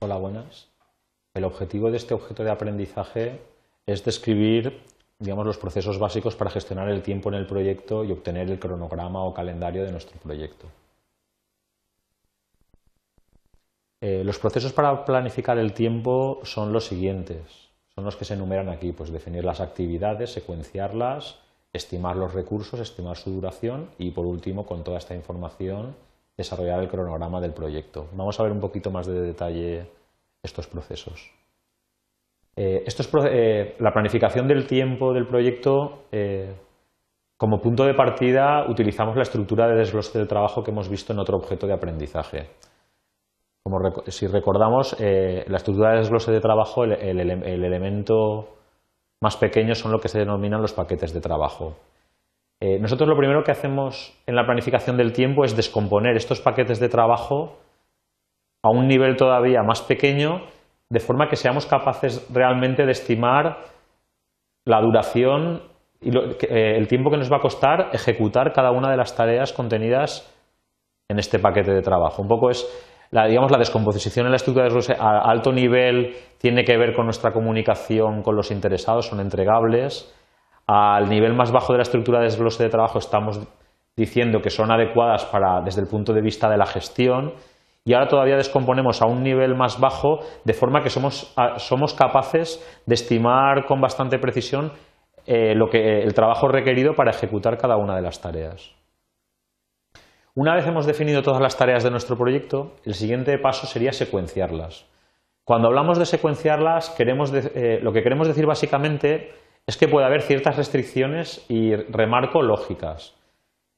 Hola, buenas. El objetivo de este objeto de aprendizaje es describir digamos, los procesos básicos para gestionar el tiempo en el proyecto y obtener el cronograma o calendario de nuestro proyecto. Eh, los procesos para planificar el tiempo son los siguientes, son los que se enumeran aquí, pues definir las actividades, secuenciarlas, estimar los recursos, estimar su duración y por último, con toda esta información, desarrollar el cronograma del proyecto. Vamos a ver un poquito más de detalle estos procesos. Eh, eh, la planificación del tiempo del proyecto. como punto de partida utilizamos la estructura de desglose del trabajo que hemos visto en otro objeto de aprendizaje si recordamos, eh, la estructura de desglose de trabajo, el, elemento más pequeño son lo que se denominan los paquetes de trabajo. Eh, nosotros lo primero que hacemos en la planificación del tiempo es descomponer estos paquetes de trabajo a un nivel todavía más pequeño, de forma que seamos capaces realmente de estimar la duración y eh, el tiempo que nos va a costar ejecutar cada una de las tareas contenidas en este paquete de trabajo. Un poco es la, digamos, la descomposición en la estructura de desglose a alto nivel tiene que ver con nuestra comunicación con los interesados, son entregables. Al nivel más bajo de la estructura de desglose de trabajo estamos diciendo que son adecuadas para, desde el punto de vista de la gestión y ahora todavía descomponemos a un nivel más bajo de forma que somos, somos capaces de estimar con bastante precisión eh, lo que, el trabajo requerido para ejecutar cada una de las tareas. Una vez hemos definido todas las tareas de nuestro proyecto, el siguiente paso sería secuenciarlas. Cuando hablamos de secuenciarlas, eh, lo que queremos decir básicamente es que puede haber ciertas restricciones y remarco lógicas.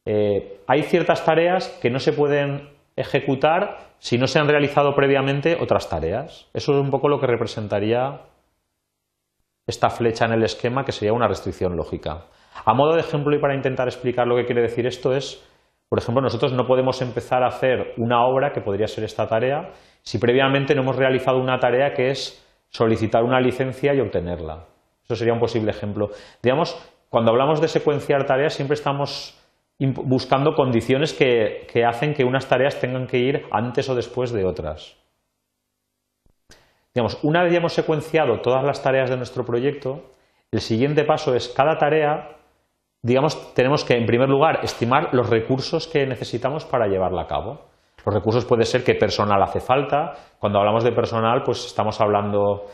Eh, hay ciertas tareas que no se pueden ejecutar si no se han realizado previamente otras tareas. Eso es un poco lo que representaría esta flecha en el esquema, que sería una restricción lógica. A modo de ejemplo y para intentar explicar lo que quiere decir esto es por ejemplo, nosotros no podemos empezar a hacer una obra, que podría ser esta tarea, si previamente no hemos realizado una tarea que es solicitar una licencia y obtenerla. Eso sería un posible ejemplo. Digamos, cuando hablamos de secuenciar tareas, siempre estamos buscando condiciones que, hacen que unas tareas tengan que ir antes o después de otras. Digamos, una vez ya hemos secuenciado todas las tareas de nuestro proyecto, el siguiente paso es cada tarea digamos, tenemos que, en primer lugar, estimar los recursos que necesitamos para llevarla a cabo. Los recursos puede ser qué personal hace falta. Cuando hablamos de personal, pues estamos hablando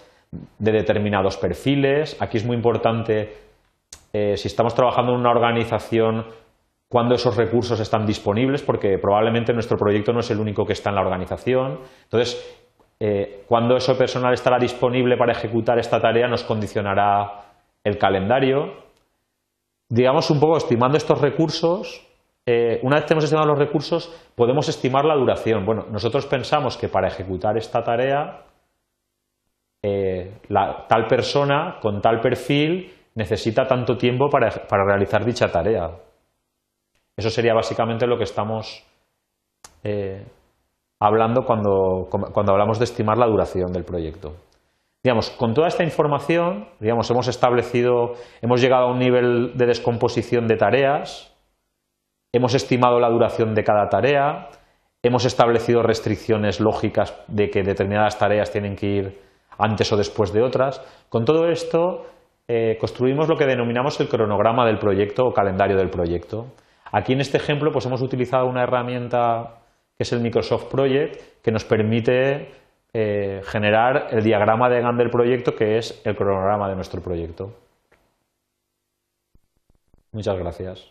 de determinados perfiles. Aquí es muy importante, eh, si estamos trabajando en una organización, cuándo esos recursos están disponibles, porque probablemente nuestro proyecto no es el único que está en la organización. Entonces, eh, cuándo ese personal estará disponible para ejecutar esta tarea nos condicionará el calendario digamos un poco estimando estos recursos, eh, una vez que hemos estimado los recursos, podemos estimar la duración. Bueno, nosotros pensamos que para ejecutar esta tarea, eh, tal persona con tal perfil necesita tanto tiempo para, realizar dicha tarea. Eso sería básicamente lo que estamos eh, hablando cuando, cuando hablamos de estimar la duración del proyecto. Digamos, con toda esta información, digamos, hemos establecido, hemos llegado a un nivel de descomposición de tareas, hemos estimado la duración de cada tarea, hemos establecido restricciones lógicas de que determinadas tareas tienen que ir antes o después de otras. Con todo esto, eh, construimos lo que denominamos el cronograma del proyecto o calendario del proyecto. Aquí en este ejemplo pues hemos utilizado una herramienta que es el Microsoft Project que nos permite eh, generar el diagrama de Gantt del proyecto, que es el cronograma de nuestro proyecto. Muchas gracias.